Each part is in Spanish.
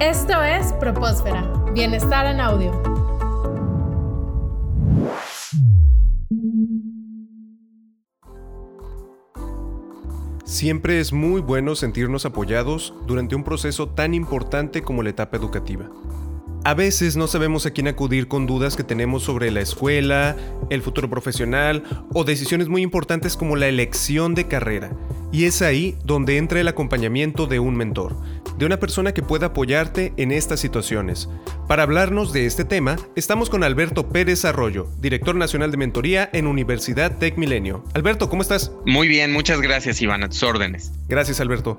Esto es Propósfera, Bienestar en Audio. Siempre es muy bueno sentirnos apoyados durante un proceso tan importante como la etapa educativa. A veces no sabemos a quién acudir con dudas que tenemos sobre la escuela, el futuro profesional o decisiones muy importantes como la elección de carrera. Y es ahí donde entra el acompañamiento de un mentor, de una persona que pueda apoyarte en estas situaciones. Para hablarnos de este tema, estamos con Alberto Pérez Arroyo, director nacional de mentoría en Universidad Tech Milenio. Alberto, ¿cómo estás? Muy bien, muchas gracias Iván, a tus órdenes. Gracias Alberto.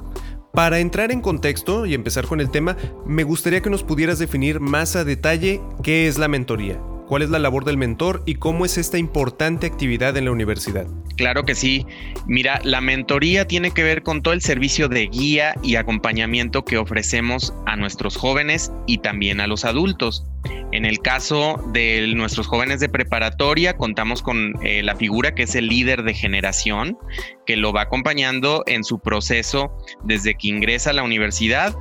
Para entrar en contexto y empezar con el tema, me gustaría que nos pudieras definir más a detalle qué es la mentoría cuál es la labor del mentor y cómo es esta importante actividad en la universidad. Claro que sí. Mira, la mentoría tiene que ver con todo el servicio de guía y acompañamiento que ofrecemos a nuestros jóvenes y también a los adultos. En el caso de nuestros jóvenes de preparatoria, contamos con eh, la figura que es el líder de generación, que lo va acompañando en su proceso desde que ingresa a la universidad,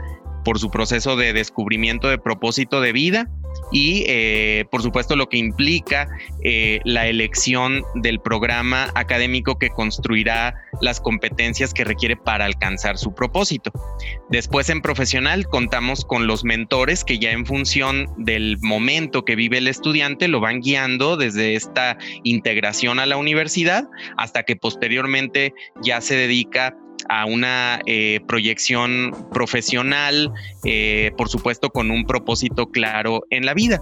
por su proceso de descubrimiento de propósito de vida y eh, por supuesto lo que implica eh, la elección del programa académico que construirá las competencias que requiere para alcanzar su propósito. Después en profesional contamos con los mentores que ya en función del momento que vive el estudiante lo van guiando desde esta integración a la universidad hasta que posteriormente ya se dedica a una eh, proyección profesional, eh, por supuesto con un propósito claro en la vida.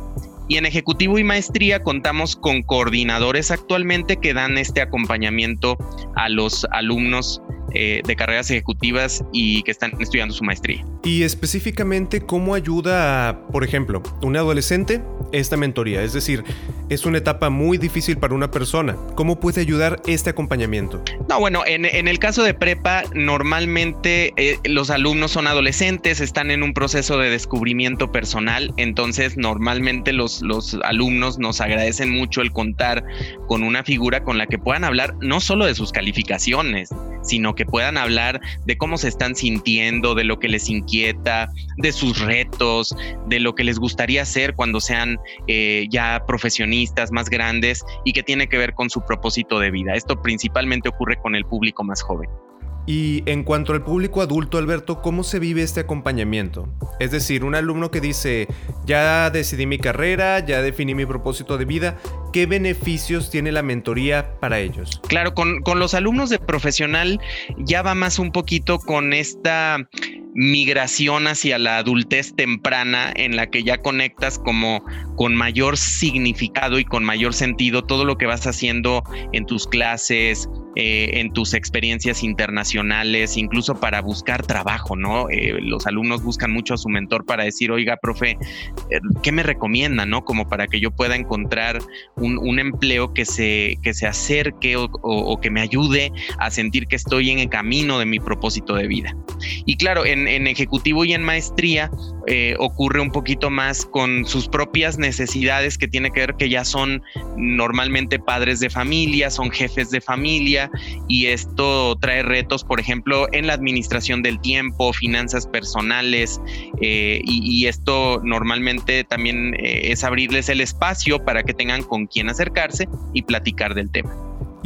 Y en Ejecutivo y Maestría contamos con coordinadores actualmente que dan este acompañamiento a los alumnos eh, de carreras ejecutivas y que están estudiando su maestría. Y específicamente, ¿cómo ayuda a, por ejemplo, un adolescente esta mentoría? Es decir, es una etapa muy difícil para una persona. ¿Cómo puede ayudar este acompañamiento? No, bueno, en, el caso de prepa, normalmente eh, los alumnos son adolescentes, están en un proceso de descubrimiento personal, entonces normalmente los, los alumnos nos agradecen mucho el contar con una figura con la que puedan hablar no solo de sus calificaciones, sino que puedan hablar de cómo se están sintiendo, de lo que les inquieta, de sus retos, de lo que les gustaría hacer cuando sean eh, ya profesionistas más grandes y que tiene que ver con su propósito de vida. Esto principalmente ocurre con el público más joven. Y en cuanto al público adulto, Alberto, ¿cómo se vive este acompañamiento? Es decir, un alumno que dice, ya decidí mi carrera, ya definí mi propósito de vida, ¿qué beneficios tiene la mentoría para ellos? Claro, con, con los alumnos de profesional ya va más un poquito con esta migración hacia la adultez temprana en la que ya conectas como con mayor significado y con mayor sentido todo lo que vas haciendo en tus clases, eh, en tus experiencias internacionales, incluso para buscar trabajo, ¿no? Eh, los alumnos buscan mucho a su mentor para decir, oiga, profe, eh, ¿qué me recomienda, ¿no? Como para que yo pueda encontrar un, empleo que se, que se acerque o, que me ayude a sentir que estoy en el camino de mi propósito de vida. Y claro, en, en ejecutivo y en maestría ocurre un poquito más con sus propias necesidades que tiene que ver que ya son normalmente padres de familia, son jefes de familia, y esto trae retos, por ejemplo, en la administración del tiempo, finanzas personales eh, y, esto normalmente también eh, es abrirles el espacio para que tengan con quién acercarse y platicar del tema.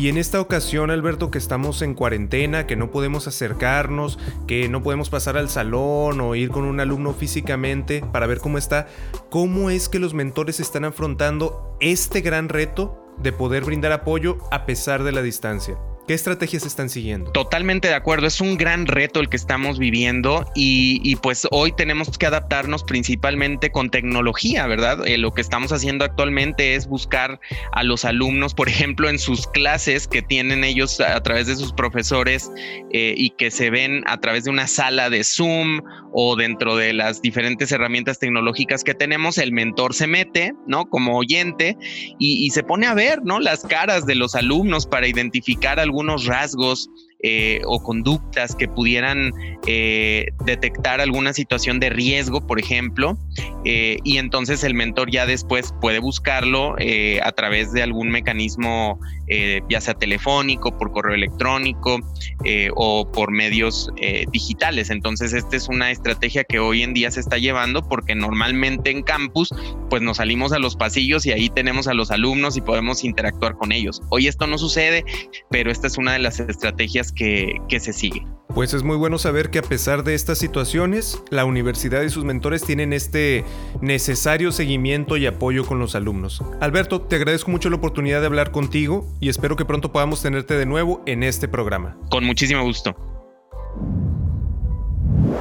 Y en esta ocasión, Alberto, que estamos en cuarentena, que no podemos acercarnos, que no podemos pasar al salón o ir con un alumno físicamente para ver cómo está, ¿cómo es que los mentores están afrontando este gran reto de poder brindar apoyo a pesar de la distancia? ¿Qué estrategias están siguiendo? Totalmente de acuerdo, es un gran reto el que estamos viviendo y, pues hoy tenemos que adaptarnos principalmente con tecnología, ¿verdad? Eh, lo que estamos haciendo actualmente es buscar a los alumnos, por ejemplo, en sus clases que tienen ellos a, través de sus profesores eh, y que se ven a través de una sala de Zoom o dentro de las diferentes herramientas tecnológicas que tenemos, el mentor se mete, ¿no? Como oyente y, se pone a ver, ¿no? Las caras de los alumnos para identificar algún algunos rasgos eh, o conductas que pudieran eh, detectar alguna situación de riesgo, por ejemplo, eh, y entonces el mentor ya después puede buscarlo a través de algún mecanismo eh, ya sea telefónico, por correo electrónico eh, o por medios eh, digitales. Entonces, esta es una estrategia que hoy en día se está llevando porque normalmente en campus, pues nos salimos a los pasillos y ahí tenemos a los alumnos y podemos interactuar con ellos. Hoy esto no sucede, pero esta es una de las estrategias que, que se sigue. Pues es muy bueno saber que a pesar de estas situaciones, la universidad y sus mentores tienen este necesario seguimiento y apoyo con los alumnos. Alberto, te agradezco mucho la oportunidad de hablar contigo y espero que pronto podamos tenerte de nuevo en este programa. Con muchísimo gusto.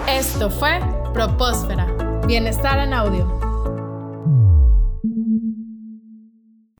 Esto fue Propósfera. Bienestar en audio.